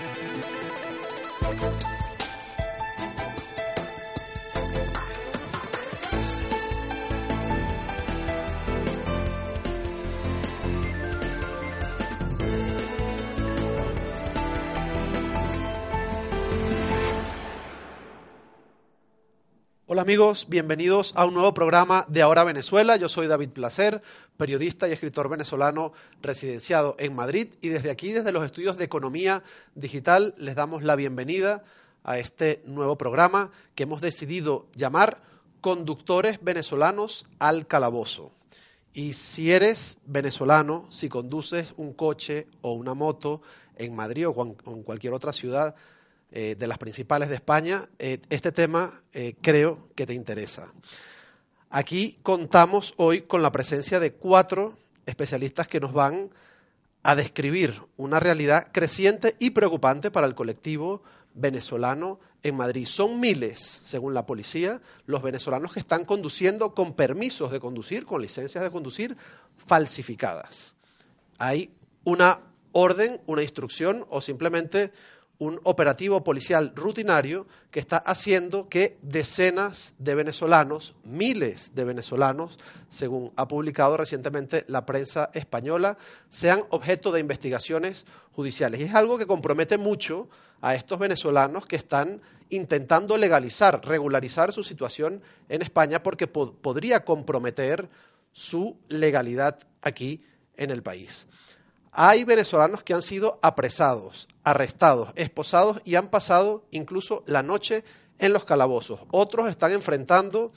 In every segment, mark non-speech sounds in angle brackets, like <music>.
Thank you. Hola amigos, bienvenidos a un nuevo programa de Ahora Venezuela. Yo soy David Placer, periodista y escritor venezolano residenciado en Madrid y desde aquí, desde los estudios de Economía Digital, les damos la bienvenida a este nuevo programa que hemos decidido llamar Conductores Venezolanos al Calabozo. Y si eres venezolano, si conduces un coche o una moto en Madrid o en cualquier otra ciudad, eh, de las principales de España, eh, este tema eh, creo que te interesa. Aquí contamos hoy con la presencia de cuatro especialistas que nos van a describir una realidad creciente y preocupante para el colectivo venezolano en Madrid. Son miles, según la policía, los venezolanos que están conduciendo con permisos de conducir, con licencias de conducir falsificadas. Hay una orden, una instrucción o simplemente un operativo policial rutinario que está haciendo que decenas de venezolanos, miles de venezolanos, según ha publicado recientemente la prensa española, sean objeto de investigaciones judiciales. Y es algo que compromete mucho a estos venezolanos que están intentando legalizar, regularizar su situación en España porque podría comprometer su legalidad aquí en el país. Hay venezolanos que han sido apresados, arrestados, esposados y han pasado incluso la noche en los calabozos. Otros están enfrentando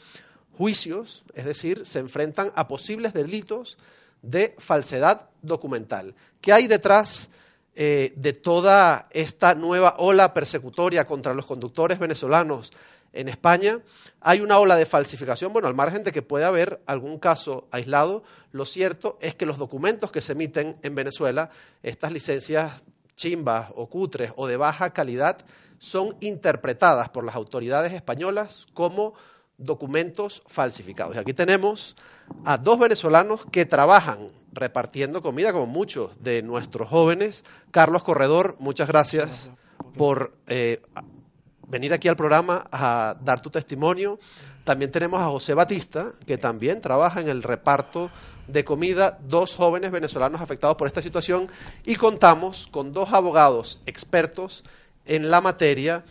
juicios, es decir, se enfrentan a posibles delitos de falsedad documental. ¿Qué hay detrás eh, de toda esta nueva ola persecutoria contra los conductores venezolanos en España hay una ola de falsificación, bueno, al margen de que puede haber algún caso aislado, lo cierto es que los documentos que se emiten en Venezuela, estas licencias chimbas o cutres o de baja calidad, son interpretadas por las autoridades españolas como documentos falsificados. Y aquí tenemos a dos venezolanos que trabajan repartiendo comida, como muchos de nuestros jóvenes. Carlos Corredor, muchas gracias por eh, venir aquí al programa a dar tu testimonio. También tenemos a José Batista, que también trabaja en el reparto de comida, dos jóvenes venezolanos afectados por esta situación, y contamos con dos abogados expertos en la materia.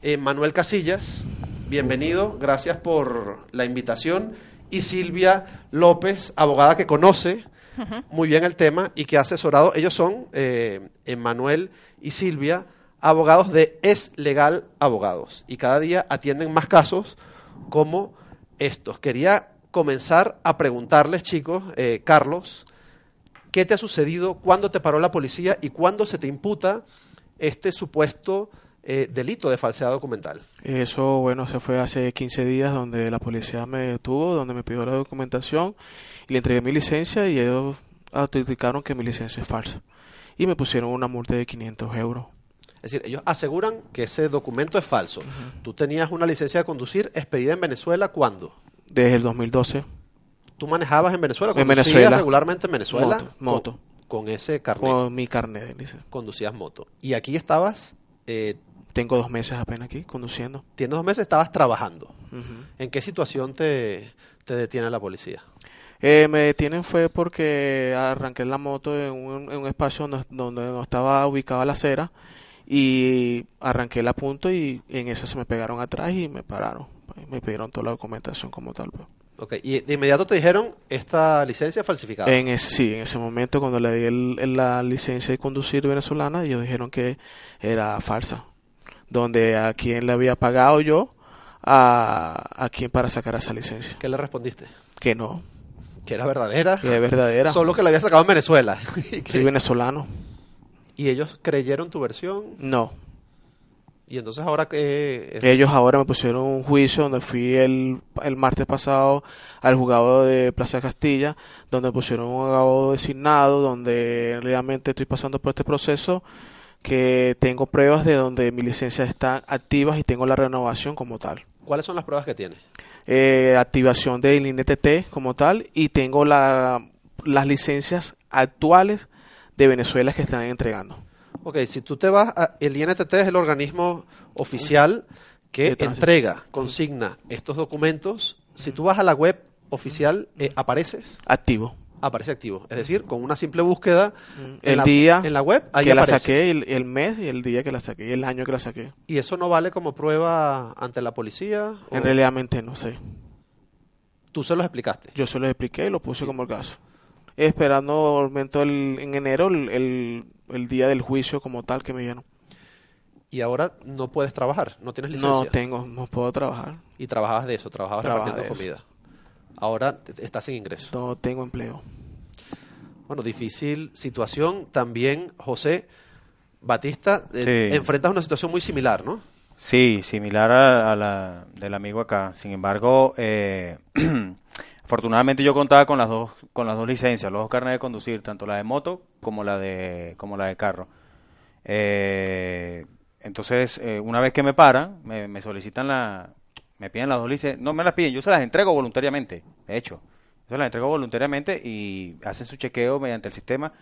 Eh, Manuel Casillas, bienvenido, gracias por la invitación, y Silvia López, abogada que conoce muy bien el tema y que ha asesorado, ellos son, eh, Manuel y Silvia, abogados de Es Legal Abogados y cada día atienden más casos como estos. Quería comenzar a preguntarles, chicos, eh, Carlos, ¿qué te ha sucedido? ¿Cuándo te paró la policía y cuándo se te imputa este supuesto eh, delito de falsedad documental? Eso, bueno, se fue hace 15 días donde la policía me detuvo, donde me pidió la documentación y le entregué mi licencia y ellos autenticaron que mi licencia es falsa y me pusieron una multa de 500 euros. Es decir, ellos aseguran que ese documento es falso. Tú tenías una licencia de conducir expedida en Venezuela, ¿cuándo? Desde el 2012. ¿Tú manejabas en Venezuela? En Venezuela. regularmente en Venezuela? Moto. moto. Con, ese carnet. Con mi carnet, dice. Conducías moto. ¿Y aquí estabas? Eh, Tengo dos meses apenas aquí conduciendo. Tienes dos meses, estabas trabajando. ¿En qué situación te, detiene la policía? Eh, me detienen fue porque arranqué la moto en un, espacio donde, donde no estaba ubicada la acera y arranqué la punto y en eso se me pegaron atrás y me pararon. Me pidieron toda la documentación como tal. Pues. Okay. Y de inmediato te dijeron esta licencia falsificada. En ese, sí, en ese momento cuando le di el, la licencia de conducir venezolana, ellos dijeron que era falsa. Donde a quién le había pagado yo, a, a quién para sacar esa licencia. ¿Qué le respondiste? Que no. Que era verdadera. Que era verdadera. Solo que la había sacado en Venezuela. <laughs> Soy venezolano. ¿Y ellos creyeron tu versión? No. ¿Y entonces ahora que... Ellos ahora me pusieron un juicio donde fui el, el martes pasado al juzgado de Plaza Castilla, donde pusieron un abogado designado, donde realmente estoy pasando por este proceso, que tengo pruebas de donde mis licencias están activas y tengo la renovación como tal. ¿Cuáles son las pruebas que tienes? Eh, activación del INTT como tal y tengo la, las licencias actuales de Venezuela que están entregando. Ok, si tú te vas, a, el INTT es el organismo oficial que entrega, consigna estos documentos. Si tú vas a la web oficial, eh, apareces, Activo. aparece activo. Es decir, con una simple búsqueda en El la, día en la web, ahí que la saqué, el, el mes y el día que la saqué, y el año que la saqué. Y eso no vale como prueba ante la policía. En realidad no sé. Tú se los explicaste. Yo se lo expliqué y lo puse como el caso. Esperando el momento el- en enero, el, el, el día del juicio como tal que me dieron. Y ahora no puedes trabajar, no tienes licencia. No tengo, no puedo trabajar. Y trabajabas de eso, trabajabas repartiendo de comida. Ahora estás sin ingreso. No tengo empleo. Bueno, difícil situación. También, José Batista, eh, Sí. enfrentas una situación muy similar, ¿no? Sí, similar a, a la del amigo acá. Sin embargo, eh, <clears throat> afortunadamente yo contaba con las dos con las dos licencias, los dos carnet de conducir, tanto la de moto como la de como la de carro. Eh, entonces, eh, una vez que me paran, me, me solicitan la, me piden las dos licencias, no me las piden, yo se las entrego voluntariamente, de hecho, yo se las entrego voluntariamente y hacen su chequeo mediante el sistema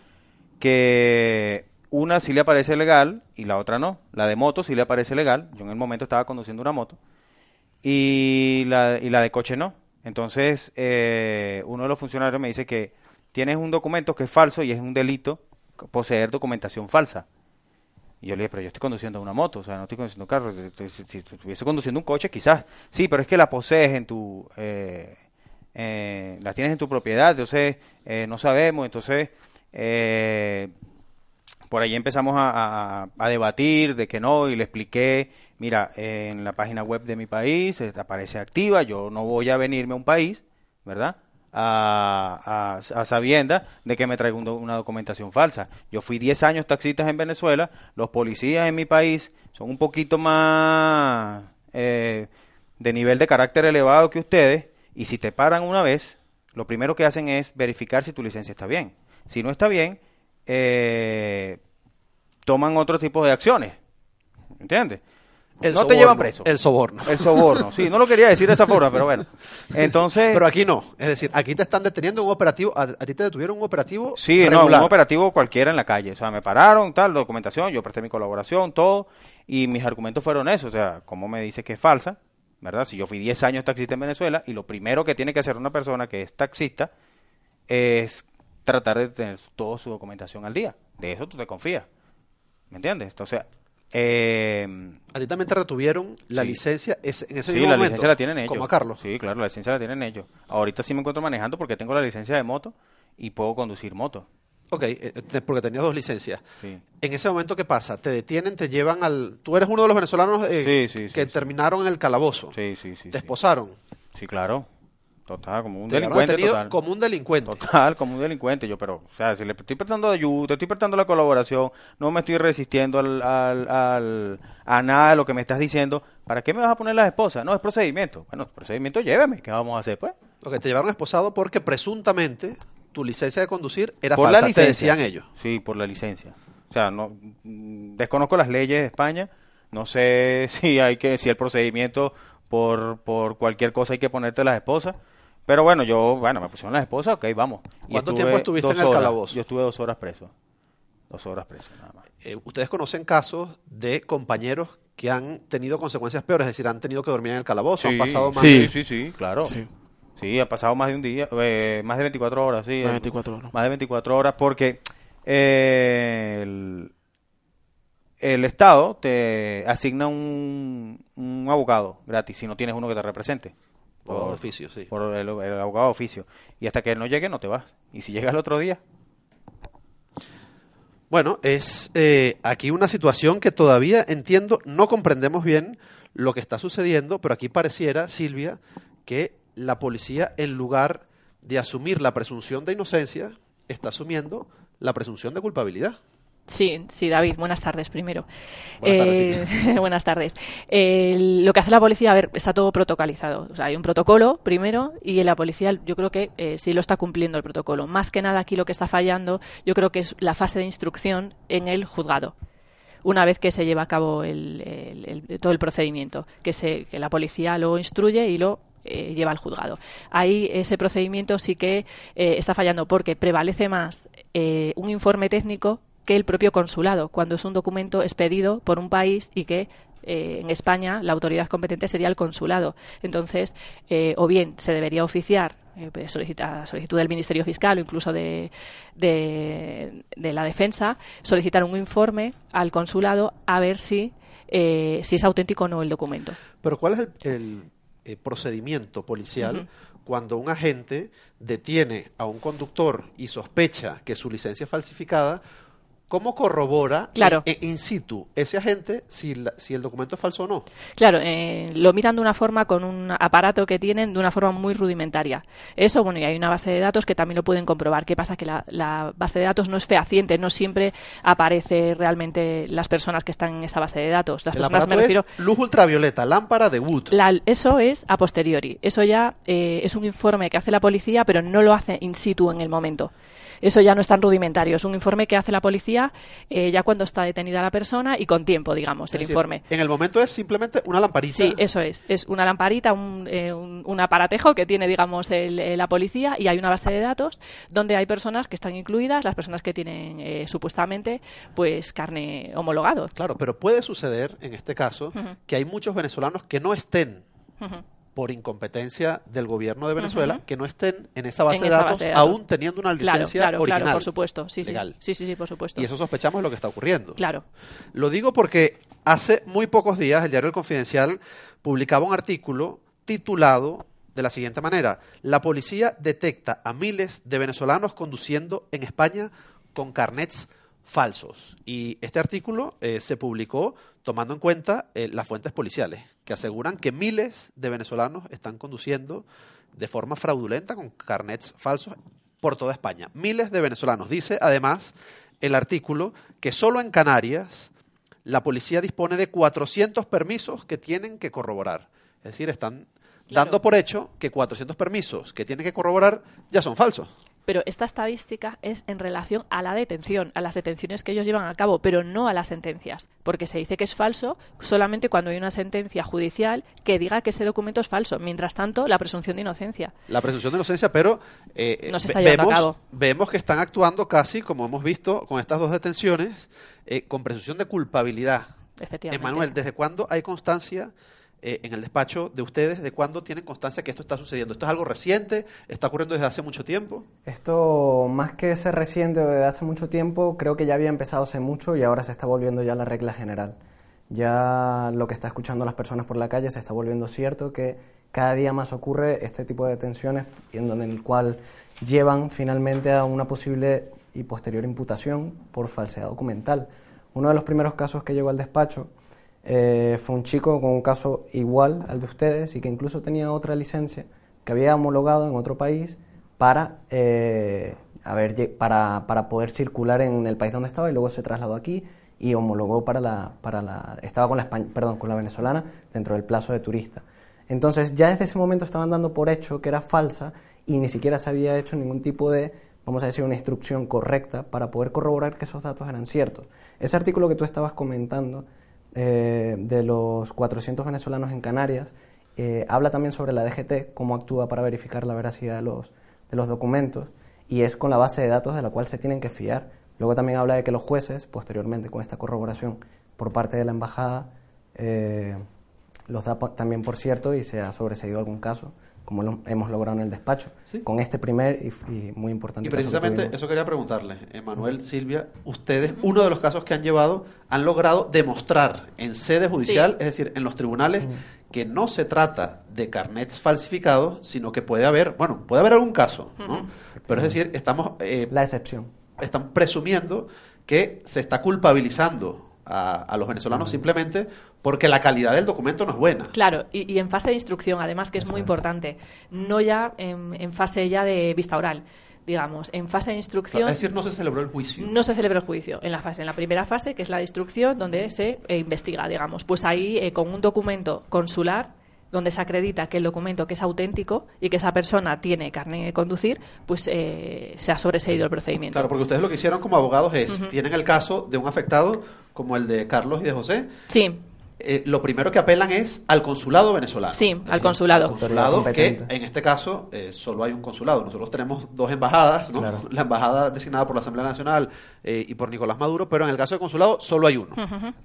que una sí le aparece legal y la otra no. La de moto sí le aparece legal. Yo en el momento estaba conduciendo una moto. Y la, y la de coche no. Entonces, eh, uno de los funcionarios me dice que tienes un documento que es falso y es un delito poseer documentación falsa. Y yo le dije, pero yo estoy conduciendo una moto, o sea, no estoy conduciendo un carro. Si, estuviese conduciendo un coche, quizás. Sí, pero es que la posees en tu... Eh, eh, la tienes en tu propiedad, entonces eh, no sabemos, entonces... Por ahí empezamos a, a- a debatir de que no y le expliqué, mira, en la página web de mi país aparece activa, yo no voy a venirme a un país, ¿verdad? A, a, sabienda de que me traigo una documentación falsa. Yo fui 10 años taxistas en Venezuela, los policías en mi país son un poquito más eh, de nivel de carácter elevado que ustedes y si te paran una vez, lo primero que hacen es verificar si tu licencia está bien. Si no está bien, eh, toman otro tipo de acciones. ¿Entiendes? El no te llevan preso. El soborno. El soborno, sí, no lo quería decir de esa forma, pero bueno. <laughs> Entonces, Pero aquí no. Es decir, aquí te están deteniendo en un operativo. A, a ti te detuvieron un operativo. sí, no, un operativo cualquiera en la calle. O sea, me pararon, tal, documentación, yo presté mi colaboración, todo, y mis argumentos fueron esos. O sea, ¿cómo me dice que es falsa? ¿Verdad? Si yo fui 10 años taxista en Venezuela, y lo primero que tiene que hacer una persona que es taxista es tratar de tener toda su documentación al día. De eso tú te confías. ¿Me entiendes? Entonces, eh, A ti también te retuvieron la Sí. licencia en ese Sí, mismo la momento. licencia la tienen ellos. Como a Carlos. Sí, claro, la licencia la tienen ellos. Ahorita sí me encuentro manejando porque tengo la licencia de moto y puedo conducir moto. Ok, eh, porque tenías dos licencias. Sí. En ese momento, ¿qué pasa? Te detienen, te llevan al... Tú eres uno de los venezolanos eh, que terminaron en el calabozo. Sí, sí, sí. te esposaron. Sí, claro. Total, como un Te delincuente total. como un delincuente. Total, como un delincuente. Yo, pero, o sea, si le estoy prestando ayuda, te estoy prestando la colaboración, no me estoy resistiendo al, al, al- a nada de lo que me estás diciendo, ¿para qué me vas a poner las esposas? No, es procedimiento. Bueno, procedimiento, lléveme. ¿Qué vamos a hacer, pues? Ok, te llevaron esposado porque presuntamente tu licencia de conducir era por falsa. la te licencia. decían ellos. Sí, por la licencia. O sea, no mm, desconozco las leyes de España. No sé <laughs> si hay que si el procedimiento por por cualquier cosa hay que ponerte las esposas. Pero bueno, yo, bueno, me pusieron las esposas, ok, vamos. Y ¿Cuánto estuve tiempo estuviste en el horas. calabozo? Yo estuve dos horas preso. Dos horas preso, nada más. Eh, Ustedes conocen casos de compañeros que han tenido consecuencias peores, es decir, han tenido que dormir en el calabozo, han pasado más Sí. de- sí, sí, claro. Sí. Sí, ha pasado más de un día, eh, más de 24 horas, sí. Más de eh, 24 horas. Más de 24 horas porque eh, el, el Estado te asigna un, un abogado gratis si no tienes uno que te represente. De oficio, sí. Por el, el abogado de oficio. Y hasta que él no llegue, no te vas. Y si llega el otro día, Bueno, es eh, aquí una situación que todavía entiendo, no comprendemos bien lo que está sucediendo, pero aquí pareciera, Silvia, que la policía, en lugar de asumir la presunción de inocencia, está asumiendo la presunción de culpabilidad. Sí, sí, David, buenas tardes primero. Buenas tardes, Eh, <laughs> buenas tardes. Eh, lo que hace la policía, a ver, está todo protocolizado. O sea, hay un protocolo primero y la policía yo creo que eh, sí lo está cumpliendo el protocolo. Más que nada aquí lo que está fallando yo creo que es la fase de instrucción en el juzgado. Una vez que se lleva a cabo el- el- el- todo el procedimiento, que, se, que la policía lo instruye y lo eh, lleva al juzgado. Ahí ese procedimiento sí que eh, está fallando porque prevalece más eh, un informe técnico que el propio consulado, cuando es un documento expedido por un país y que eh, en España la autoridad competente sería el consulado. Entonces, eh, o bien se debería oficiar eh, pues, solicita, solicitud del Ministerio Fiscal o incluso de, de, la Defensa, solicitar un informe al consulado a ver si, si es auténtico o no el documento. Pero ¿cuál es el, procedimiento policial cuando un agente detiene a un conductor y sospecha que su licencia es falsificada? ¿Cómo corrobora claro. in, situ ese agente si, si, el documento es falso o no? Claro, eh, lo miran de una forma con un aparato que tienen de una forma muy rudimentaria. Eso, bueno, y hay una base de datos que también lo pueden comprobar. ¿Qué pasa? Que la, base de datos no es fehaciente, no siempre aparece realmente las personas que están en esa base de datos. Las el personas me refiero... es luz ultravioleta, lámpara de Wood. eso es a posteriori. Eso ya eh, es un informe que hace la policía, pero no lo hace in situ en el momento. Eso ya no es tan rudimentario. Es un informe que hace la policía eh, ya cuando está detenida la persona y con tiempo, digamos, el informe. En el momento es simplemente una lamparita. Sí, eso es. Es una lamparita, un, eh, aparatejo que tiene, digamos, eh, la policía y hay una base de datos donde hay personas que están incluidas, las personas que tienen supuestamente, pues, carne homologado. Claro, pero puede suceder, en este caso, que hay muchos venezolanos que no estén por incompetencia del gobierno de Venezuela que no estén en esa base, de, datos, aún teniendo una licencia claro, original. Claro, por supuesto, sí, legal. Sí. sí, sí, por supuesto. Y eso sospechamos lo que está ocurriendo. Claro. Lo digo porque hace muy pocos días el diario El Confidencial publicaba un artículo titulado de la siguiente manera: La policía detecta a miles de venezolanos conduciendo en España con carnets falsos. Y este artículo eh, se publicó tomando en cuenta eh, las fuentes policiales, que aseguran que miles de venezolanos están conduciendo de forma fraudulenta con carnets falsos por toda España. Miles de venezolanos. Dice además el artículo que solo en Canarias la policía dispone de 400 permisos que tienen que corroborar. Es decir, están dando por hecho que 400 permisos que tienen que corroborar ya son falsos. Pero esta estadística es en relación a la detención, a las detenciones que ellos llevan a cabo, pero no a las sentencias, porque se dice que es falso solamente cuando hay una sentencia judicial que diga que ese documento es falso. Mientras tanto, la presunción de inocencia. La presunción de inocencia, pero eh, no se está llevando vemos, a cabo. vemos que están actuando casi, como hemos visto con estas dos detenciones, eh, con presunción de culpabilidad. Efectivamente. Emanuel, ¿desde cuándo hay constancia eh, en el despacho de ustedes de cuándo tienen constancia que esto está sucediendo? ¿Esto es algo reciente? ¿Está ocurriendo desde hace mucho tiempo? Esto, más que ser reciente o desde hace mucho tiempo, creo que ya había empezado hace mucho y ahora se está volviendo ya la regla general. Ya lo que está escuchando las personas por la calle se está volviendo cierto que cada día más ocurre este tipo de detenciones en el cual llevan finalmente a una posible y posterior imputación por falsedad documental. Uno de los primeros casos que llegó al despacho eh, fue un chico con un caso igual al de ustedes y que incluso tenía otra licencia que había homologado en otro país para, eh, para, para, poder circular en el país donde estaba y luego se trasladó aquí y homologó para la, para la estaba con la perdón, con la venezolana dentro del plazo de turista. Entonces ya desde ese momento estaban dando por hecho que era falsa y ni siquiera se había hecho ningún tipo de, vamos a decir, una instrucción correcta para poder corroborar que esos datos eran ciertos. Ese artículo que tú estabas comentando eh, de los 400 venezolanos en Canarias, eh, habla también sobre la DGT, cómo actúa para verificar la veracidad de los, de los documentos, y es con la base de datos de la cual se tienen que fiar. Luego también habla de que los jueces, posteriormente con esta corroboración por parte de la embajada, eh, los da también por cierto y se ha sobreseído algún caso como lo hemos logrado en el despacho, con este primer y, muy importante. Y precisamente eso quería preguntarle, Emanuel, Silvia, ustedes, uno de los casos que han llevado, han logrado demostrar en sede judicial, es decir, en los tribunales, que no se trata de carnets falsificados, sino que puede haber, bueno, puede haber algún caso, ¿no? Pero es decir, estamos... Eh, La excepción. Están presumiendo que se está culpabilizando a, los venezolanos simplemente porque la calidad del documento no es buena. Claro, y, en fase de instrucción, además, que es muy importante, no ya en, fase ya de vista oral digamos, en fase de instrucción. Es decir, no se celebró el juicio. No se celebró el juicio. En la fase, en la primera fase, que es la de instrucción, donde se eh, investiga, digamos. Pues ahí, eh, con un documento consular, donde se acredita que el documento que es auténtico y que esa persona tiene carne de conducir, pues eh, se ha sobreseído el procedimiento. Claro, porque ustedes lo que hicieron como abogados es, tienen el caso de un afectado como el de Carlos y de José. Sí eh, lo primero que apelan es al consulado venezolano. Sí, al consulado. al consulado que en este caso eh, solo hay un consulado. Nosotros tenemos dos embajadas, ¿no? Claro. la embajada designada por la Asamblea Nacional eh, y por Nicolás Maduro, pero en el caso del consulado solo hay uno,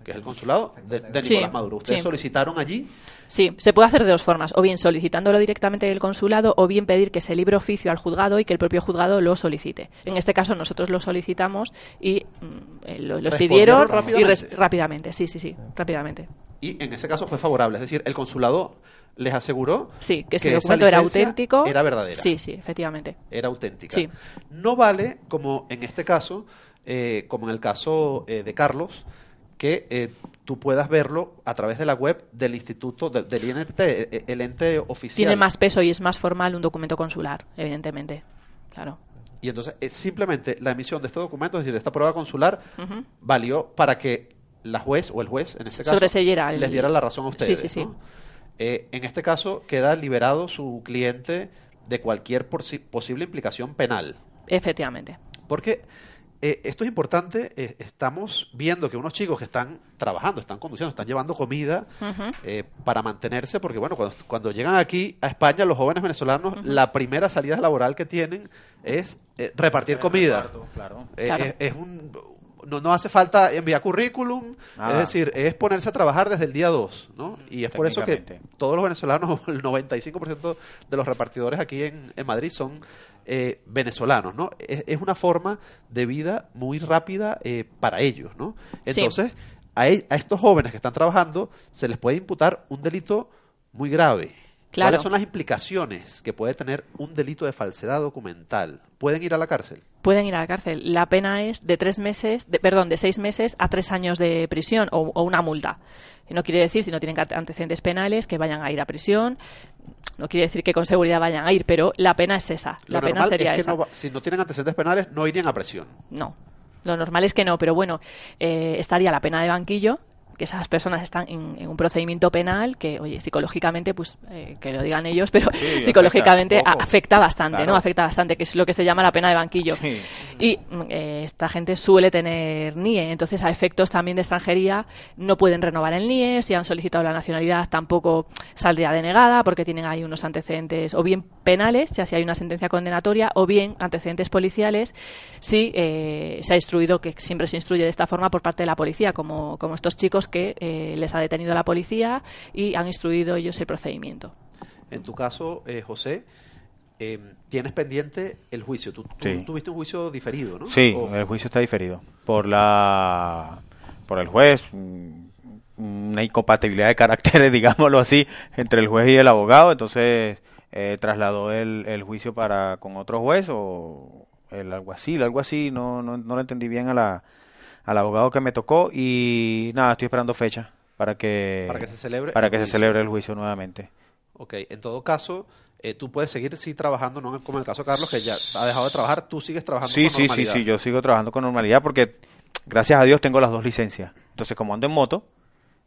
que es el consulado de, de Sí, Nicolás Maduro. Ustedes sí. solicitaron allí Sí, se puede hacer de dos formas, o bien solicitándolo directamente del consulado o bien pedir que se libre oficio al juzgado y que el propio juzgado lo solicite. En este caso nosotros lo solicitamos y mm, eh, lo, los ¿Respondieron pidieron y rápidamente, sí, sí, sí, rápidamente. Y en ese caso fue favorable. Es decir, el consulado les aseguró Sí, que ese documento era auténtico. Era verdadera. Sí, sí, efectivamente. era auténtica. Sí. No vale, como en este caso, eh, como en el caso eh, de Carlos, que eh, tú puedas verlo a través de la web del instituto, de- del INT, eh, el ente oficial. Tiene más peso y es más formal un documento consular, evidentemente. Claro. Y entonces, eh, simplemente la emisión de este documento, es decir, de esta prueba consular, valió para que la juez o el juez, en este caso, el- les diera la razón a ustedes. sí, sí. ¿no? Eh, en este caso, queda liberado su cliente de cualquier posi- posible implicación penal. Efectivamente. Porque eh, esto es importante, eh, estamos viendo que unos chicos que están trabajando, están conduciendo, están llevando comida eh, para mantenerse, porque bueno, cuando, cuando llegan aquí a España, los jóvenes venezolanos, la primera salida laboral que tienen es eh, repartir comida. Claro. Eh, Claro. es, es un, no, no hace falta enviar currículum, Nada. es decir, es ponerse a trabajar desde el día 2, ¿no? Y es por eso que todos los venezolanos, <laughs> el 95% de los repartidores aquí en, en Madrid son eh, venezolanos, ¿no? Es, es una forma de vida muy rápida eh, para ellos, ¿no? Sí. Entonces, a, e- a estos jóvenes que están trabajando se les puede imputar un delito muy grave. Claro. ¿Cuáles son las implicaciones que puede tener un delito de falsedad documental? ¿Pueden ir a la cárcel? Pueden ir a la cárcel. La pena es de tres meses, de, perdón, de seis meses a tres años de prisión o, o una multa. Y no quiere decir, si no tienen antecedentes penales, que vayan a ir a prisión. No quiere decir que con seguridad vayan a ir, pero la pena es esa. Lo La pena normal sería es que esa. no va- si no tienen antecedentes penales, no irían a presión. No, lo normal es que no, pero bueno, eh, estaría la pena de banquillo, que esas personas están en, en un procedimiento penal que, oye, psicológicamente, pues eh, que lo digan ellos, pero Sí, psicológicamente afecta bastante, Claro. ¿no? Afecta bastante, que es lo que se llama la pena de banquillo. Sí. Y mm, eh, esta gente suele tener NIE, entonces a efectos también de extranjería no pueden renovar el NIE, si han solicitado la nacionalidad tampoco saldría denegada porque tienen ahí unos antecedentes o bien penales, ya si hay una sentencia condenatoria, o bien antecedentes policiales si eh, se ha instruido, que siempre se instruye de esta forma por parte de la policía, como, como estos chicos que eh, les ha detenido la policía y han instruido ellos el procedimiento. En tu caso, eh, José, eh, tienes pendiente el juicio. Tú, tú Sí. tuviste un juicio diferido, ¿no? Sí, O- el juicio está diferido por la por el juez, mm, una incompatibilidad de caracteres, <laughs> digámoslo así, entre el juez y el abogado, entonces eh, trasladó el, el juicio para con otro juez o el alguacil, algo así, no, no, no lo entendí bien a la, al abogado que me tocó y nada, estoy esperando fecha para que Para que se celebre para que se celebre el juicio nuevamente. Ok, en todo caso, eh, tú puedes seguir sí trabajando, no como en el caso de Carlos, que ya ha dejado de trabajar, tú sigues trabajando Sí, con sí, sí, normalidad. sí, yo sigo trabajando con normalidad porque gracias a Dios tengo las dos licencias. Entonces, como ando en moto,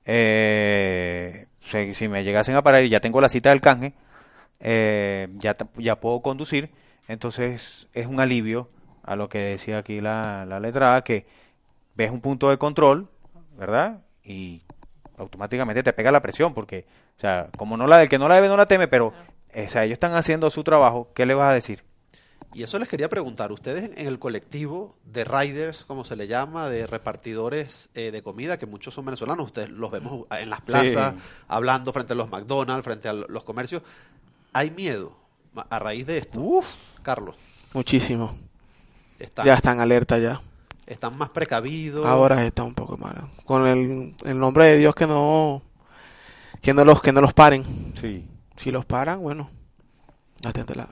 eh, si, si me llegasen a parar y ya tengo la cita del canje, eh, ya, ya puedo conducir. Entonces, es un alivio a lo que decía aquí la, la letra A, que ves un punto de control, ¿verdad? Y automáticamente te pega la presión, porque, o sea, como no la del que no la debe, no la teme, pero, o sea, ellos están haciendo su trabajo, ¿qué le vas a decir? Y eso les quería preguntar, ustedes en, el colectivo de riders, como se le llama, de repartidores eh, de comida, que muchos son venezolanos, ustedes los vemos en las plazas, Sí. hablando frente a los McDonald's, frente a los comercios, ¿hay miedo a raíz de esto? Carlos, Muchísimo. están, Ya están alerta ya. Están más precavidos. Ahora está un poco malo. Con el, el nombre de Dios que no que no los que no los paren. Sí. Si los paran, bueno,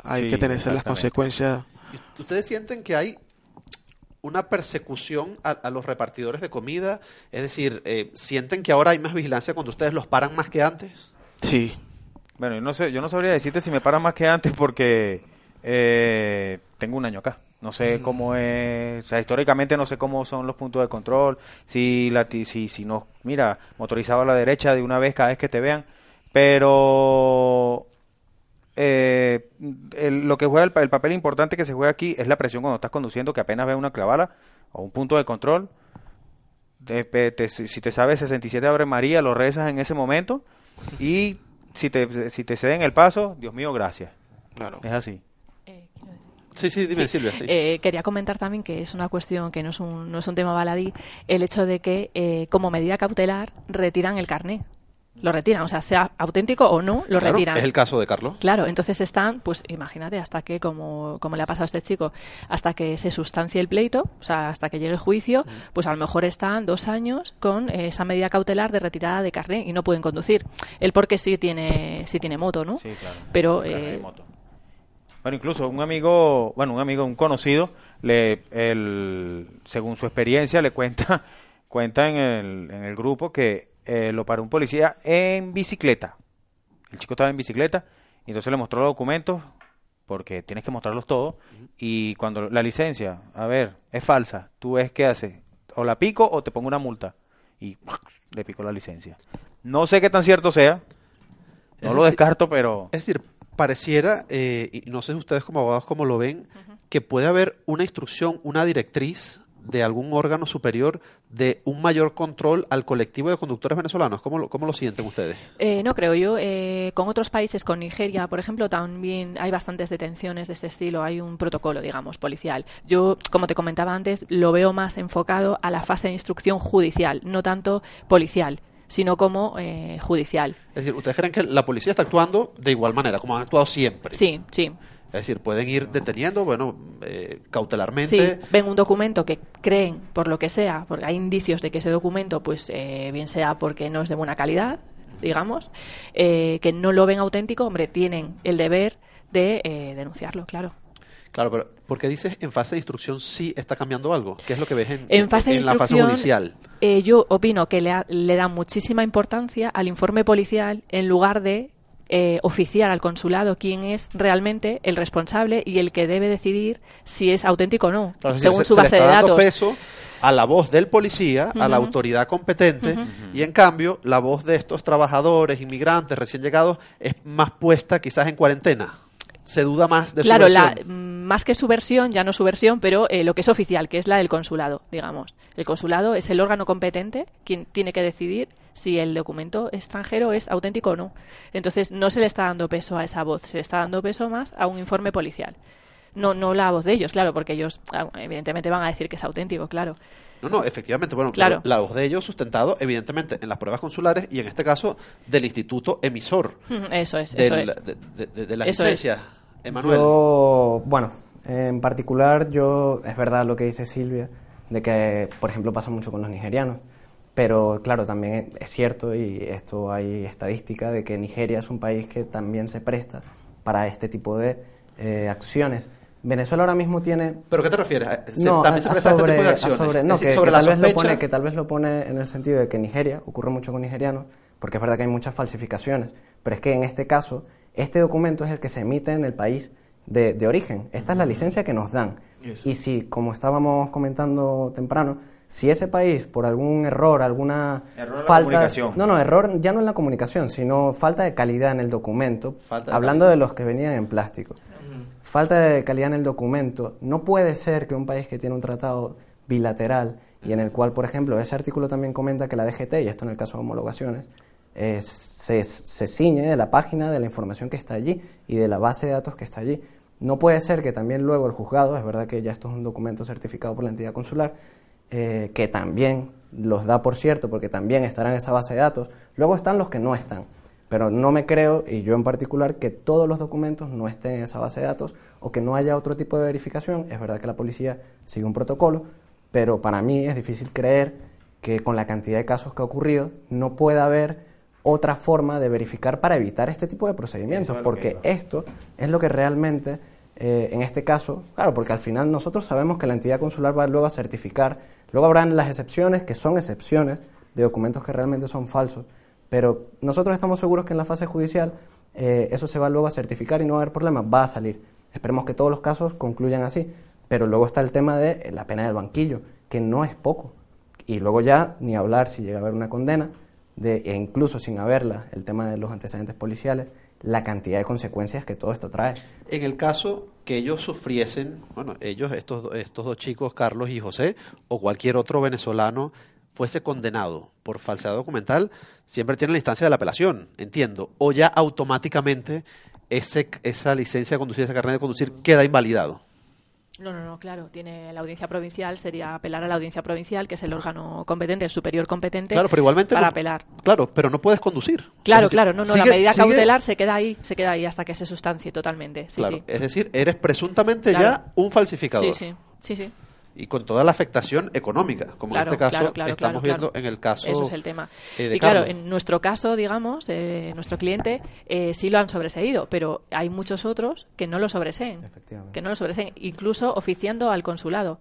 hay Sí, que tenerse las consecuencias. ¿Y ¿Ustedes sienten que hay una persecución a, a los repartidores de comida? Es decir, eh, ¿sienten que ahora hay más vigilancia cuando ustedes los paran más que antes? Sí. Bueno, yo no sé, yo no sabría decirte si me para más que antes porque eh, tengo un año acá. No sé cómo es, o sea, históricamente no sé cómo son los puntos de control, si la si si no, mira, motorizado a la derecha de una vez cada vez que te vean, pero eh, el- lo que juega el, el papel importante que se juega aquí es la presión cuando estás conduciendo, que apenas ves una clavala o un punto de control, te- si te sabes 67 Ave María, lo rezas en ese momento y si te, si te ceden el paso, Dios mío, gracias. Claro. Es así. Eh, Sí, sí, dime, Sí. Silvia. Sí. Eh, quería comentar también que es una cuestión que no es un, no es un tema baladí, el hecho de que eh, como medida cautelar retiran el carné. Lo retiran, o sea, sea auténtico o no, lo Claro, retiran. Es el caso de Carlos. Claro, entonces están, pues imagínate, hasta que, como, como le ha pasado a este chico, hasta que se sustancie el pleito, o sea, hasta que llegue el juicio, pues a lo mejor están dos años con eh, esa medida cautelar de retirada de carné y no pueden conducir. Él porque sí tiene, sí tiene moto, ¿no? Sí, claro. Pero, Carnet eh, moto. Bueno, incluso un amigo, bueno, un amigo, un conocido, le, el, según su experiencia, le cuenta, <laughs> cuenta en el, en el grupo que eh, lo paró un policía en bicicleta. El chico estaba en bicicleta y entonces le mostró los documentos porque tienes que mostrarlos todos y cuando la licencia, a ver, es falsa, tú ves qué hace, o la pico o te pongo una multa y <laughs> le pico la licencia. No sé qué tan cierto sea, no Es lo decir- descarto, pero Es decir, pareciera, eh, y no sé si ustedes como abogados como lo ven, que puede haber una instrucción, una directriz de algún órgano superior de un mayor control al colectivo de conductores venezolanos. ¿Cómo lo, cómo lo sienten ustedes? Eh, no creo yo. eh, con otros países, con Nigeria, por ejemplo, también hay bastantes detenciones de este estilo. Hay un protocolo, digamos, policial. Yo, como te comentaba antes, lo veo más enfocado a la fase de instrucción judicial, no tanto policial, sino como eh, judicial. Es decir, ¿ustedes creen que la policía está actuando de igual manera, como han actuado siempre? Sí, sí. Es decir, pueden ir deteniendo, bueno, eh, cautelarmente. Sí, ven un documento que creen, por lo que sea, porque hay indicios de que ese documento, pues eh, bien sea porque no es de buena calidad, digamos, eh, que no lo ven auténtico, hombre, tienen el deber de eh, denunciarlo, claro. Claro, pero ¿por qué dices en fase de instrucción sí está cambiando algo? ¿Qué es lo que ves en, En fase en la fase judicial? eh, yo opino que le, le dan muchísima importancia al informe policial en lugar de eh, oficiar al consulado quién es realmente el responsable y el que debe decidir si es auténtico o no, Claro, según se- su se le base está de dando datos. peso a la voz del policía, a la autoridad competente, y en cambio la voz de estos trabajadores, inmigrantes, recién llegados, es más puesta quizás en cuarentena. Se duda más de claro, su la, más que su versión, ya no su versión, pero eh, lo que es oficial, que es la del consulado, digamos. El consulado es el órgano competente quien tiene que decidir si el documento extranjero es auténtico o no. Entonces, no se le está dando peso a esa voz, se le está dando peso más a un informe policial. No, no la voz de ellos, claro, porque ellos ah, evidentemente van a decir que es auténtico, claro. No, no, efectivamente, bueno, Claro. la voz de ellos sustentado evidentemente en las pruebas consulares y en este caso del instituto emisor Eso es, eso es. de, de- de- de las Eso es. Emanuel. Yo, bueno, en particular yo, es verdad lo que dice Silvia, de que, por ejemplo, pasa mucho con los nigerianos, pero claro, también es cierto, y esto hay estadística, de que Nigeria es un país que también se presta para este tipo de eh, acciones. Venezuela ahora mismo tiene ¿Pero qué te refieres? Se- no, ¿También se a- este tipo de sobre- a acciones? sobre- no, decir, que, sobre que la tal vez lo pone, que tal vez lo pone en el sentido de que Nigeria ocurre mucho con nigerianos, porque es verdad que hay muchas falsificaciones, pero es que en este caso, este documento es el que se emite en el país de, de origen. Esta es la licencia que nos dan. Y si, como estábamos comentando temprano, si ese país, por algún error, alguna Error en la falta... comunicación. No, no, error ya no en la comunicación, sino falta de calidad en el documento, Falta de hablando calidad. de los que venían en plástico falta de calidad en el documento. No puede ser que un país que tiene un tratado bilateral y en el cual, por ejemplo, ese artículo también comenta que la DGT, y esto en el caso de homologaciones, eh, se, se ciñe de la página de la información que está allí y de la base de datos que está allí. No puede ser que también luego el juzgado, es verdad que ya esto es un documento certificado por la entidad consular, eh, que también los da por cierto porque también estarán en esa base de datos, luego están los que no están. Pero no me creo, y yo en particular, que todos los documentos no estén en esa base de datos o que no haya otro tipo de verificación. Es verdad que la policía sigue un protocolo, pero para mí es difícil creer que con la cantidad de casos que ha ocurrido no pueda haber otra forma de verificar para evitar este tipo de procedimientos, es porque esto es lo que realmente, eh, en este caso, claro, porque al final nosotros sabemos que la entidad consular va luego a certificar, luego habrán las excepciones, que son excepciones de documentos que realmente son falsos, pero nosotros estamos seguros que en la fase judicial eh, eso se va luego a certificar y no va a haber problema, va a salir. Esperemos que todos los casos concluyan así, pero luego está el tema de la pena del banquillo, que no es poco. Y luego ya ni hablar si llega a haber una condena, de, e incluso sin haberla, el tema de los antecedentes policiales, la cantidad de consecuencias que todo esto trae. En el caso que ellos sufriesen, bueno, ellos, estos, estos dos chicos, Carlos y José, o cualquier otro venezolano, fuese condenado por falsedad documental, siempre tiene la instancia de la apelación, entiendo, o ya automáticamente ese, esa licencia de conducir, ese carnet de conducir queda invalidado. No, no, no, claro. Tiene la audiencia provincial, sería apelar a la audiencia provincial, que es el órgano competente, el superior competente, Claro, pero igualmente para no- apelar. Claro, pero no puedes conducir. Claro, decir, claro, no, no, sigue- la medida sigue- cautelar se queda ahí, se queda ahí hasta que se sustancie totalmente. Sí, claro, sí. es decir, eres presuntamente Claro. ya un falsificador. Sí, sí, sí, sí. Y con toda la afectación económica, como Claro, en este caso claro, claro, estamos claro, viendo claro. en el caso Eso es el tema. eh, de y claro, en nuestro caso, digamos, eh, nuestro cliente eh, sí lo han sobreseído, pero hay muchos otros que no lo sobreseen. Efectivamente. Que no lo sobreseen, incluso oficiando al consulado.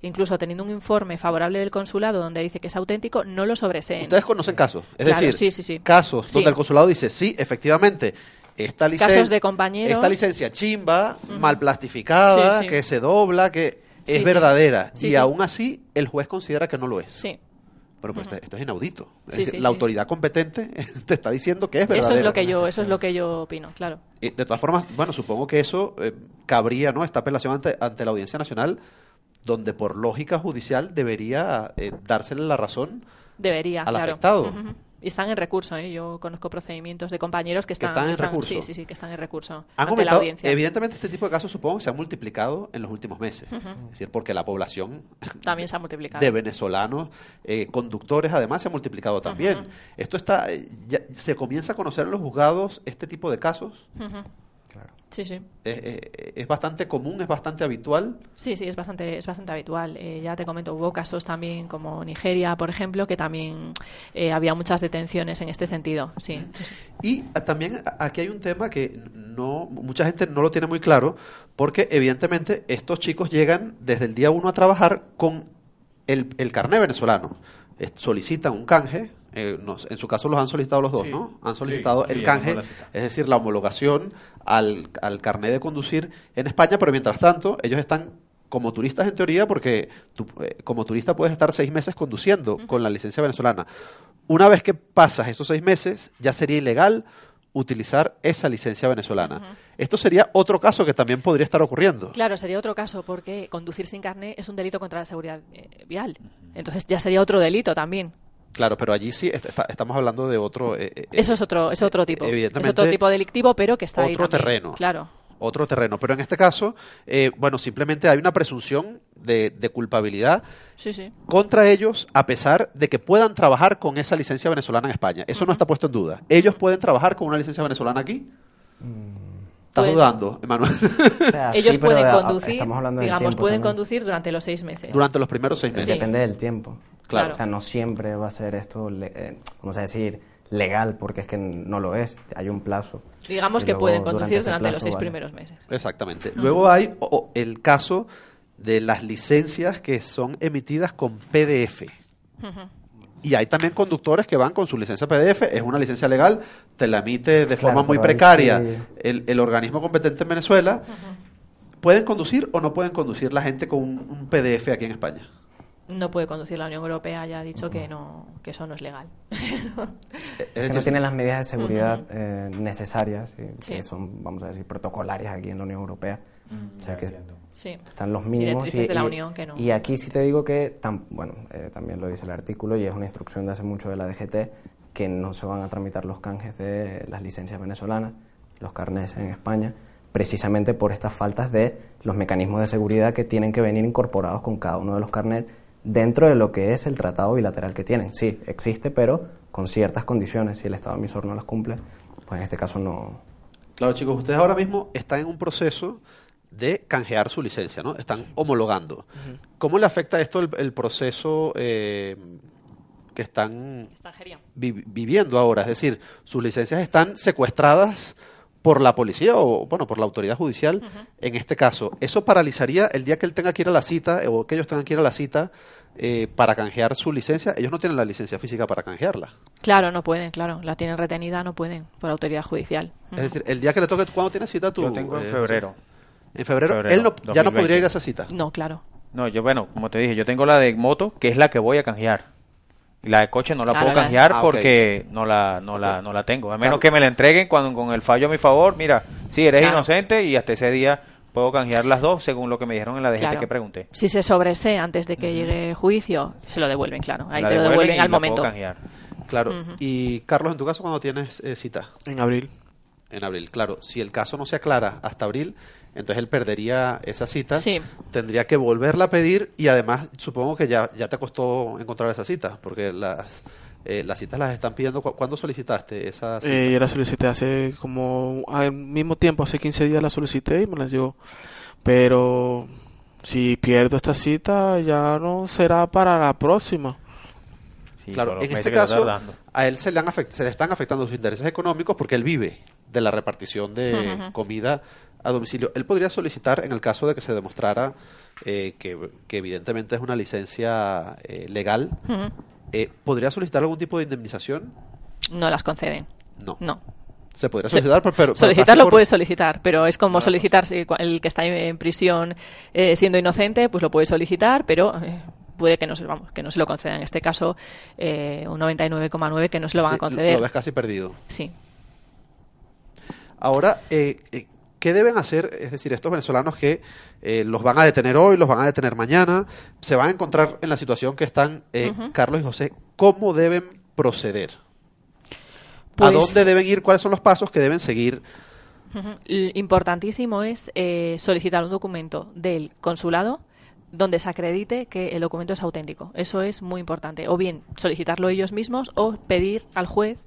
Incluso teniendo un informe favorable del consulado donde dice que es auténtico, no lo sobreseen. Ustedes conocen casos, es Claro, decir, sí, sí, sí. casos Sí. donde el consulado dice, sí, efectivamente, esta licencia, Casos de compañeros. esta licencia chimba, mal plastificada, Sí, sí. que se dobla, que es sí. verdadera, Sí, y aún así el juez considera que no lo es. Sí. Pero pues esto, esto es inaudito. Es decir, la autoridad competente <laughs> te está diciendo que es verdadera. Eso es lo que yo, eso es lo que yo opino, claro. Y de todas formas, bueno, supongo que eso eh, cabría, ¿no? Esta apelación ante, ante la Audiencia Nacional, donde por lógica judicial debería eh, dársele la razón Debería, al claro. afectado. Y están en recurso, ¿eh? Yo conozco procedimientos de compañeros que Que están, están en recurso. Sí, sí, sí, que están en recurso Han ante la audiencia. evidentemente este tipo de casos supongo que se han multiplicado en los últimos meses. Es decir, porque la población También se ha multiplicado. de venezolanos, eh, conductores además se ha multiplicado también. Esto está, eh, ya- se comienza a conocer en los juzgados este tipo de casos. Claro. Sí, sí. Es, es- es bastante común, es bastante habitual. Sí, sí, es bastante, es bastante habitual. Eh, ya te comento, hubo casos también como Nigeria, por ejemplo, que también eh, había muchas detenciones en este sentido. Sí. Y a- también aquí hay un tema que no mucha gente no lo tiene muy claro, porque evidentemente estos chicos llegan desde el día uno a trabajar con el, el carné venezolano. Solicitan un canje, eh, en su caso los han solicitado los dos, Sí. ¿no? Han solicitado Sí, el sí, canje, es decir, la homologación al, al carné de conducir en España, pero mientras tanto ellos están como turistas en teoría, porque tú, eh, como turista puedes estar seis meses conduciendo con la licencia venezolana. Una vez que pasas esos seis meses, ya sería ilegal utilizar esa licencia venezolana. Esto sería otro caso que también podría estar ocurriendo. Claro, sería otro caso porque conducir sin carné es un delito contra la seguridad eh, vial. Entonces ya sería otro delito también. Claro, pero allí sí está- estamos hablando de otro... eh, eh, Eso es otro, es otro tipo. Es evidentemente, otro tipo delictivo, pero que está ahí otro terreno. Claro. otro terreno. Pero en este caso, eh, bueno, simplemente hay una presunción de, de culpabilidad Sí, sí. contra ellos a pesar de que puedan trabajar con esa licencia venezolana en España. Eso no está puesto en duda. ¿Ellos pueden trabajar con una licencia venezolana aquí? ¿Estás Pueden. dudando, Emanuel? <laughs> O sea, Ellos sí, pueden conducir, estamos hablando del digamos, tiempo pueden también. conducir durante los seis meses. Durante los primeros seis meses. Sí. Depende del tiempo. Claro. O sea, no siempre va a ser esto, le- eh, vamos a decir, legal, porque es que no lo es. Hay un plazo. Digamos Y que luego, pueden conducir durante, los seis vale. primeros meses. Exactamente. Luego hay el caso de las licencias que son emitidas con PDF. Y hay también conductores que van con su licencia PDF, es una licencia legal, te la emite de forma muy precaria sí. el, el organismo competente en Venezuela. ¿Pueden conducir o no pueden conducir la gente con un, un PDF aquí en España? No puede conducir la Unión Europea, ya ha dicho que no que eso no es legal. <laughs> Es Es decir, no tienen las medidas de seguridad eh, necesarias, y Sí. que son, vamos a decir, protocolarias aquí en la Unión Europea. o sea que sí. están los mínimos. Directrices de la Unión que no. y aquí sí te digo que, tam- bueno, eh, también lo dice el artículo y es una instrucción de hace mucho de la DGT, que no se van a tramitar los canjes de las licencias venezolanas, los carnés en España, precisamente por estas faltas de los mecanismos de seguridad que tienen que venir incorporados con cada uno de los carnets dentro de lo que es el tratado bilateral que tienen. Sí, existe, pero con ciertas condiciones. Si el Estado emisor no las cumple, pues en este caso no, Claro, chicos, ustedes ahora mismo están en un proceso de canjear su licencia, ¿no? Están homologando. ¿Cómo le afecta esto el, el proceso eh, que están vi- viviendo ahora? Es decir, sus licencias están secuestradas por la policía o, bueno, por la autoridad judicial en este caso. ¿Eso paralizaría el día que él tenga que ir a la cita o que ellos tengan que ir a la cita eh, para canjear su licencia? Ellos no tienen la licencia física para canjearla. Claro, no pueden, claro. La tienen retenida, no pueden, por autoridad judicial. Es decir, el día que le toque, ¿cuándo tienes cita tú? Yo tengo en eh, febrero. En febrero, Febrero, él no- ya no 2020. podría ir a esa cita. No, claro. No, yo, bueno, como te dije, yo tengo la de moto, que es la que voy a canjear. Y la de coche no la Claro, puedo la- canjear Ah, porque no la no la no la tengo. A menos Claro. que me la entreguen cuando con el fallo a mi favor, mira, sí, eres Claro. inocente y hasta ese día puedo canjear las dos según lo que me dijeron en la DGT Claro. que pregunté. Si se sobresee antes de que llegue juicio, se lo devuelven, claro. Ahí La te lo devuelven al momento. canjear. Claro. Ujú. Y Carlos, en tu caso, cuando tienes eh, cita? En abril. En abril. Claro, si el caso no se aclara hasta abril, entonces él perdería esa cita. Sí. Tendría que volverla a pedir y además supongo que ya, ya te costó encontrar esa cita, porque las, eh, las citas las están pidiendo. ¿Cu- ¿Cuándo solicitaste esa cita? Eh, yo la solicité hace como al mismo tiempo, hace 15 días la solicité y me la llegó. Pero si pierdo esta cita ya no será para la próxima. Sí, claro, en este caso, a él se le, han se le están afectando sus intereses económicos porque él vive de la repartición de comida a domicilio. Él podría solicitar, en el caso de que se demostrara eh, que, que evidentemente es una licencia eh, legal, eh, ¿podría solicitar algún tipo de indemnización? No las conceden. No. No. Se podría solicitar, pero... pero Solicitar así lo por- puedes solicitar, pero es como solicitar el que está en prisión siendo inocente, pues lo puede solicitar, pero puede que no se vamos, que no se lo conceda. En este caso, eh, un 99,9 que no se lo van Sí, a conceder. Lo ves casi perdido. Sí. Ahora, eh, eh, ¿qué deben hacer? Es decir, estos venezolanos que eh, los van a detener hoy, los van a detener mañana, se van a encontrar en la situación que están eh. Carlos y José. ¿Cómo deben proceder? ¿A Pues- dónde deben ir? ¿Cuáles son los pasos que deben seguir? Importantísimo es eh, solicitar un documento del consulado donde se acredite que el documento es auténtico. Eso es muy importante. O bien solicitarlo ellos mismos o pedir al juez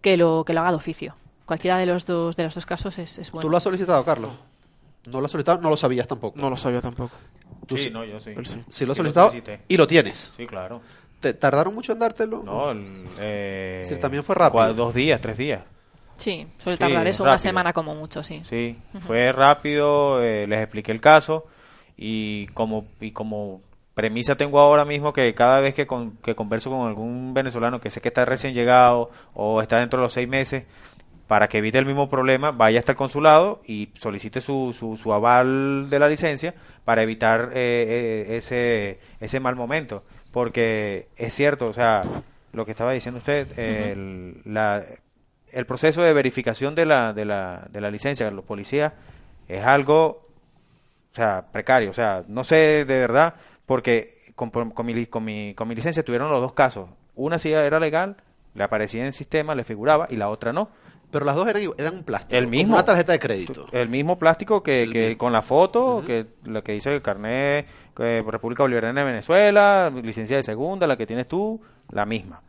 que lo, que lo haga de oficio. Cualquiera de los dos, de los dos casos es, es bueno. ¿Tú lo has solicitado, Carlos? ¿No lo has solicitado? No lo sabías tampoco. No lo sabía tampoco. Tú sí, sí- no, yo sí. Él sí. Sí lo has lo solicitado y lo tienes. Sí, claro. ¿Te tardaron mucho en dártelo? No, el, eh, Es decir, también fue rápido. Dos días, tres días. Sí, suele Sí, tardar eso una semana como mucho, sí. Sí, fue rápido, eh, les expliqué el caso y como, y como premisa tengo ahora mismo que cada vez que, con- que converso con algún venezolano que sé que está recién llegado o está dentro de los seis meses, para que evite el mismo problema, vaya hasta el consulado y solicite su, su, su aval de la licencia para evitar eh, eh, ese, ese mal momento. Porque es cierto, o sea, lo que estaba diciendo usted, el, la, el proceso de verificación de la, de la, de la licencia de los policías es algo, o sea, precario. O sea, no sé de verdad, porque con, con mi, con, mi, con mi licencia tuvieron los dos casos. Una sí era legal, le aparecía en el sistema, le figuraba, y la otra no. Pero las dos eran, eran un plástico. El mismo. Una tarjeta de crédito. El mismo plástico que, que mismo. con la foto, que lo que dice el carnet eh, República Bolivariana de Venezuela, licencia de segunda, la que tienes tú, la misma.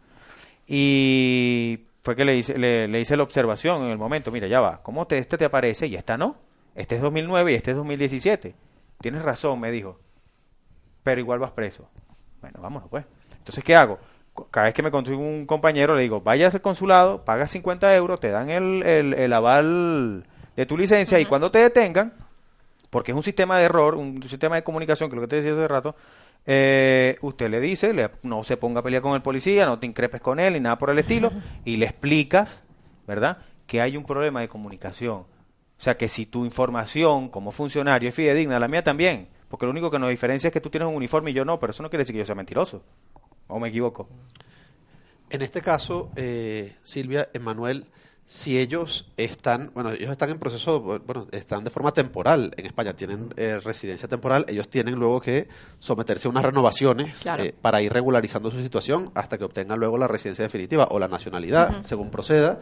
Y fue que le hice, le, le hice la observación en el momento, mira, ya va, ¿cómo te, este te aparece y esta no? Este es 2009 y este es 2017. Tienes razón, me dijo, pero igual vas preso. Bueno, vámonos pues. Entonces, ¿qué hago? Cada vez que me consigo un compañero, le digo, vaya al consulado, paga 50 euros, te dan el, el, el aval de tu licencia y cuando te detengan, porque es un sistema de error, un sistema de comunicación, que es lo que te decía hace rato, eh, usted le dice, le- no se ponga a pelear con el policía, no te increpes con él ni nada por el estilo, <laughs> y le explicas, ¿verdad?, que hay un problema de comunicación. O sea, que si tu información como funcionario es fidedigna, la mía también, porque lo único que nos diferencia es que tú tienes un uniforme y yo no, pero eso no quiere decir que yo sea mentiroso. ¿O me equivoco? En este caso, eh, Silvia, Emanuel, si ellos están, bueno, ellos están en proceso, bueno, están de forma temporal en España, tienen eh, residencia temporal, ellos tienen luego que someterse a unas renovaciones Claro. eh, para ir regularizando su situación hasta que obtengan luego la residencia definitiva o la nacionalidad, según proceda.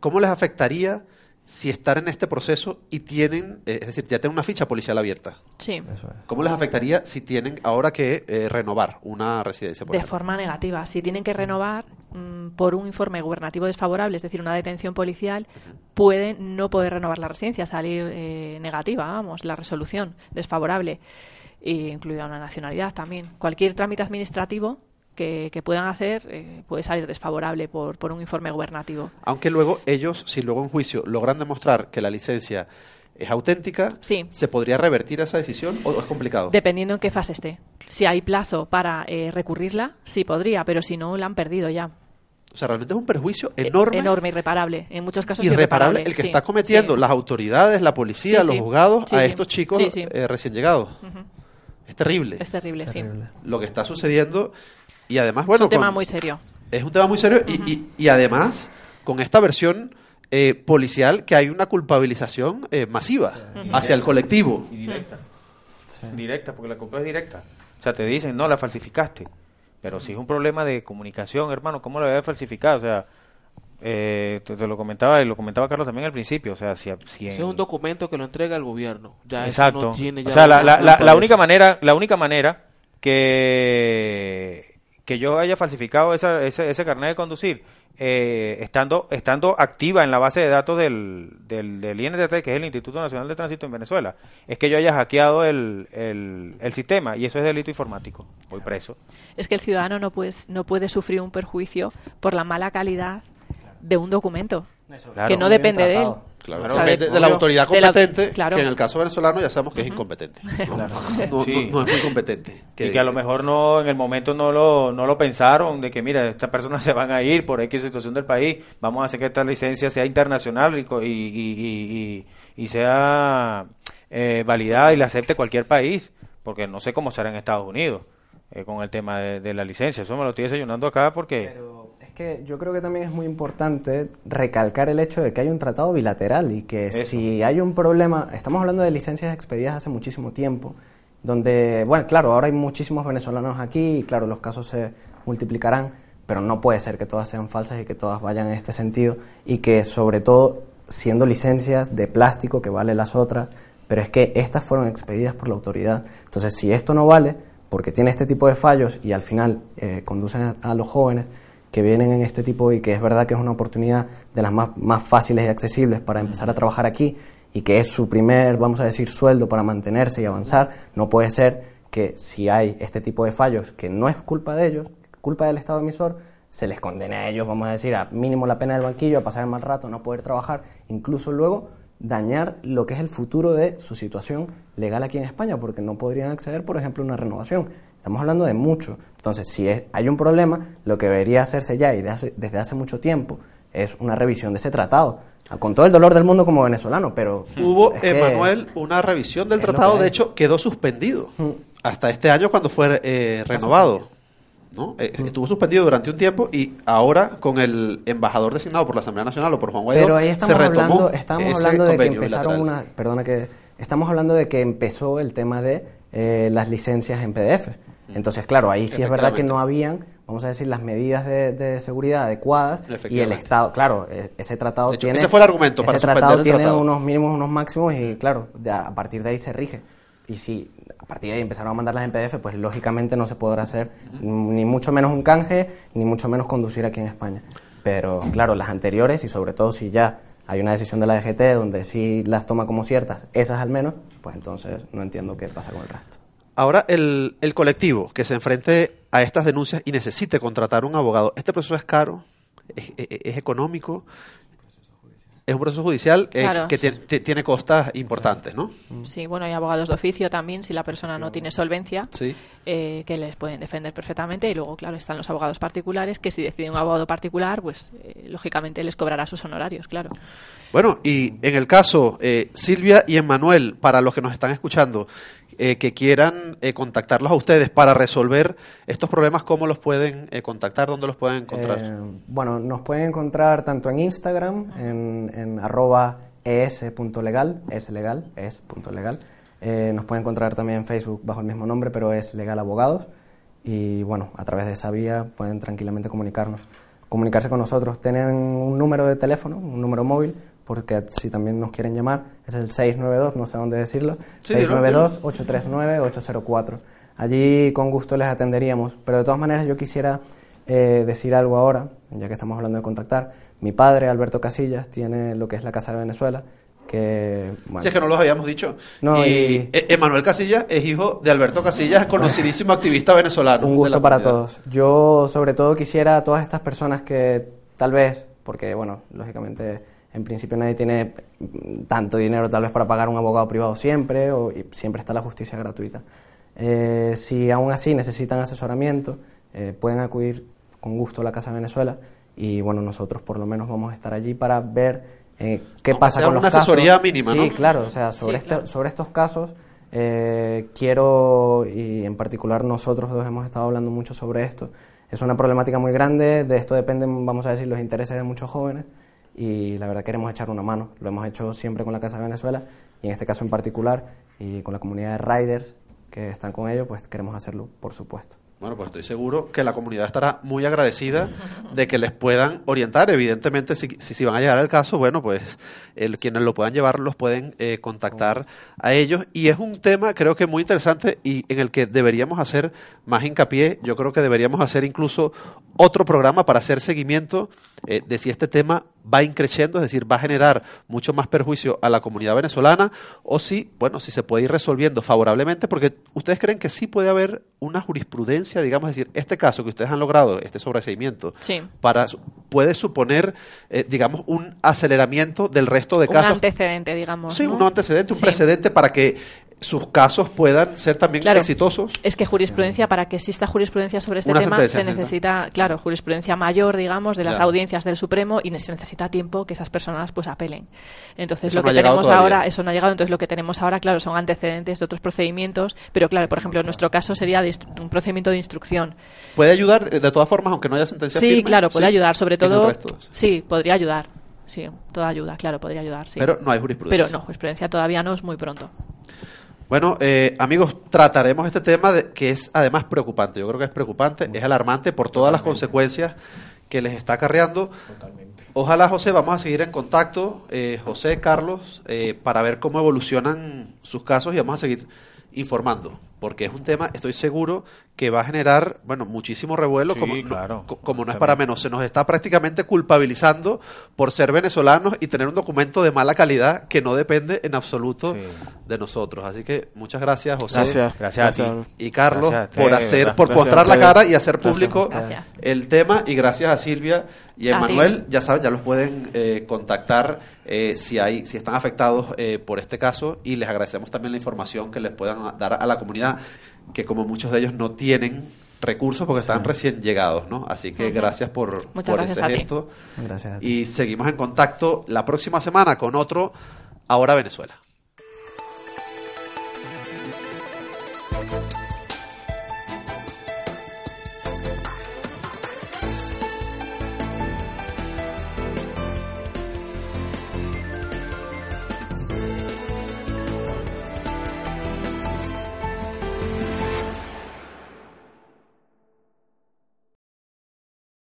¿Cómo les afectaría si están en este proceso y tienen, eh, es decir, ya tienen una ficha policial abierta? Sí. Eso es. ¿Cómo les afectaría si tienen ahora que eh, renovar una residencia? por De ejemplo? forma negativa. Si tienen que renovar mm, por un informe gubernativo desfavorable, es decir, una detención policial, pueden no poder renovar la residencia, salir eh, negativa, vamos, la resolución desfavorable, e incluida una nacionalidad también. Cualquier trámite administrativo que, que puedan hacer eh, puede salir desfavorable por, por un informe gubernativo. Aunque luego ellos, si luego en juicio logran demostrar que la licencia es auténtica, Sí. ¿se podría revertir esa decisión o es complicado? Dependiendo en qué fase esté. Si hay plazo para eh, recurrirla, sí podría, pero si no, la han perdido ya. O sea, realmente es un perjuicio Eh, enorme, Enorme, irreparable. En muchos casos irreparable irreparable. el que sí, está cometiendo sí. las autoridades, la policía, Sí, los sí. juzgados Sí, a sí. estos chicos Sí, sí. eh, recién llegados. Ujú. Es terrible Es terrible, sí. Terrible. lo que está sucediendo y además, bueno, es un tema con- muy serio. es un tema muy serio y, y- y además con esta versión eh, policial que hay una culpabilización eh, masiva hacia el colectivo. Y directa. Directa, porque la culpa es directa. O sea, te dicen, no, la falsificaste. Pero si es un problema de comunicación, hermano, ¿cómo la voy a falsificar? O sea, eh, te, te lo comentaba y lo comentaba Carlos también al principio. O sea, si, si en- es un documento que lo entrega el gobierno. Ya eso Exacto. no tiene ya o sea, la, la, la, única manera, la única manera que, que yo haya falsificado esa, ese, ese carnet de conducir, eh, estando, estando activa en la base de datos del, del, del INTT, que es el Instituto Nacional de Tránsito en Venezuela, es que yo haya hackeado el, el, el sistema y eso es delito informático. Voy preso. Es que el ciudadano no puede, no puede sufrir un perjuicio por la mala calidad de un documento. Claro. que no depende de él. Claro, O sea, de- depende de, la autoridad de la- competente, claro. que en el caso venezolano ya sabemos que es incompetente. <laughs> No, no- Sí. no es muy competente. y que a lo mejor no en el momento no lo, no lo pensaron de que mira estas personas se van a ir por X situación del país vamos a hacer que esta licencia sea internacional y, co- y, y, y- y- y sea eh, validada y la acepte cualquier país porque no sé cómo será en Estados Unidos eh, con el tema de, de la licencia eso me lo estoy desayunando acá porque Pero es que yo creo que también es muy importante recalcar el hecho de que hay un tratado bilateral y que Eso. si hay un problema, estamos hablando de licencias expedidas hace muchísimo tiempo, donde, bueno, claro, ahora hay muchísimos venezolanos aquí y claro, los casos se multiplicarán, pero no puede ser que todas sean falsas y que todas vayan en este sentido y que sobre todo siendo licencias de plástico que vale las otras, pero es que estas fueron expedidas por la autoridad. Entonces, si esto no vale, porque tiene este tipo de fallos y al final eh, conducen a, los jóvenes que vienen en este tipo y que es verdad que es una oportunidad de las más, más fáciles y accesibles para empezar a trabajar aquí y que es su primer, vamos a decir, sueldo para mantenerse y avanzar, no puede ser que si hay este tipo de fallos que no es culpa de ellos, culpa del Estado emisor, se les condene a ellos, vamos a decir, a mínimo la pena del banquillo, a pasar el mal rato, no poder trabajar, incluso luego dañar lo que es el futuro de su situación legal aquí en España, porque no podrían acceder, por ejemplo, a una renovación. Estamos hablando de mucho. Entonces, si es- hay un problema, lo que debería hacerse ya y de hace- desde hace mucho tiempo es una revisión de ese tratado. Con todo el dolor del mundo como venezolano, pero... Hubo, es que- Emanuel, una revisión del tratado, de hecho, quedó suspendido Mm. hasta este año cuando fue eh, renovado. ¿No? Eh. Estuvo suspendido durante un tiempo y ahora con el embajador designado por la Asamblea Nacional o por Juan Guaidó Pero ahí estamos se retomó hablando, estamos hablando de que empezaron bilateral. una, perdona que, estamos hablando de que empezó el tema de eh, las licencias en PDF. Entonces, claro, ahí sí es verdad que no habían, vamos a decir, las medidas de, de seguridad adecuadas y el. Estado, claro, e- ese tratado hecho, tiene, ese fue el argumento para ese tratado el tiene tratado. unos mínimos, unos máximos y claro, a partir de ahí se rige. Y si partir de ahí empezaron a mandarlas en PDF, pues lógicamente no se podrá hacer ni mucho menos un canje, ni mucho menos conducir aquí en España. Pero claro, las anteriores y sobre todo si ya hay una decisión de la DGT donde sí las toma como ciertas, esas al menos, pues entonces no entiendo qué pasa con el resto. Ahora, el, el colectivo que se enfrente a estas denuncias y necesite contratar un abogado, ¿este proceso es caro? ¿Es, económico? Es un proceso judicial eh, Claro. que tie- ti- tiene costas importantes, ¿no? Sí, bueno, hay abogados de oficio también, si la persona no tiene solvencia, Sí. eh, que les pueden defender perfectamente. Y luego, claro, están los abogados particulares, que si decide un abogado particular, pues eh, lógicamente les cobrará sus honorarios, claro. Bueno, y en el caso, eh, Silvia y Emmanuel, para los que nos están escuchando, eh, que quieran eh, contactarlos a ustedes para resolver estos problemas, ¿cómo los pueden eh, contactar? ¿Dónde los pueden encontrar? Eh, bueno, nos pueden encontrar tanto en Instagram, en, en arroba es.legal, es legal, es.legal. Eh, nos pueden encontrar también en Facebook bajo el mismo nombre, pero es Legal Abogados. Y bueno, a través de esa vía pueden tranquilamente comunicarnos. Comunicarse con nosotros. Tienen un número de teléfono, un número móvil, porque si también nos quieren llamar, es el 692, no sé dónde decirlo, Sí, dilo, 692-839-804. Allí con gusto les atenderíamos. Pero de todas maneras yo quisiera eh, decir algo ahora, ya que estamos hablando de contactar. Mi padre, Alberto Casillas, tiene lo que es la Casa de Venezuela, que... bueno, Si es que no los habíamos dicho. No, y y- E- Emanuel Casillas es hijo de Alberto Casillas, conocidísimo activista venezolano. Un gusto para comunidad. todos. Yo, sobre todo, quisiera a todas estas personas que tal vez, porque, bueno, lógicamente, en principio nadie tiene tanto dinero tal vez para pagar un abogado privado siempre, o, y siempre está la justicia gratuita. Eh, si aún así necesitan asesoramiento, eh, pueden acudir con gusto a la Casa de Venezuela y, bueno, nosotros por lo menos vamos a estar allí para ver eh, qué Aunque pasa sea con los una casos. asesoría mínima, Sí, ¿no? claro, o sea, sobre, Sí, este- claro. sobre estos casos eh, quiero, y en particular nosotros dos hemos estado hablando mucho sobre esto, es una problemática muy grande, de esto dependen, vamos a decir, los intereses de muchos jóvenes y la verdad queremos echar una mano. Lo hemos hecho siempre con la Casa de Venezuela y en este caso en particular y con la comunidad de riders que están con ello, pues queremos hacerlo, por supuesto. Bueno, pues estoy seguro que la comunidad estará muy agradecida de que les puedan orientar. Evidentemente, si, si, van a llegar al caso, bueno, pues el, quienes lo puedan llevar los pueden eh, contactar a ellos. Y es un tema, creo que muy interesante y en el que deberíamos hacer más hincapié. Yo creo que deberíamos hacer incluso otro programa para hacer seguimiento eh, de si este tema va increciendo, es decir, va a generar mucho más perjuicio a la comunidad venezolana o si, bueno, si se puede ir resolviendo favorablemente, porque ustedes creen que sí puede haber una jurisprudencia, digamos, es decir, este caso que ustedes han logrado, este sobreseimiento, para, puede suponer, eh, digamos, un aceleramiento del resto de casos. Un antecedente, digamos. Sí, un antecedente, un precedente para que sus casos puedan ser también exitosos. Es que jurisprudencia, para que exista jurisprudencia sobre este tema, se necesita, claro, jurisprudencia mayor, digamos, de las audiencias del Supremo y se necesita tiempo que esas personas pues apelen. Entonces, lo que tenemos ahora, eso no ha llegado, entonces lo que tenemos ahora, claro, son antecedentes de otros procedimientos, pero claro, por ejemplo, en nuestro caso sería un procedimiento de instrucción. ¿Puede ayudar de todas formas, aunque no haya sentencia Sí, claro, puede ayudar, sobre todo. Sí, podría ayudar. Sí, toda ayuda, claro, podría ayudar, sí. Pero no hay jurisprudencia. Pero no, jurisprudencia todavía no es muy pronto. Bueno, eh, amigos, trataremos este tema de, que es además preocupante. Yo creo que es preocupante, es alarmante por todas las consecuencias que les está acarreando. Totalmente. Ojalá, José, vamos a seguir en contacto, eh, José, Carlos, eh, para ver cómo evolucionan sus casos y vamos a seguir informando, porque es un tema, estoy seguro, que va a generar, bueno, muchísimo revuelo, como, no, como no es para menos. Se nos está prácticamente culpabilizando por ser venezolanos y tener un documento de mala calidad que no depende en absoluto de nosotros. Así que muchas gracias, José. Gracias, gracias Y Carlos por hacer, por mostrar la cara y hacer público el tema. Y gracias a Silvia y a Emanuel. Ya saben, ya los pueden eh, contactar eh, si hay, si están afectados eh, por este caso. Y les agradecemos también la información que les puedan dar a la comunidad que como muchos de ellos no tienen recursos porque están recién llegados, ¿no? Así que gracias por, por ese gesto. Gracias y seguimos en contacto la próxima semana con otro Ahora Venezuela.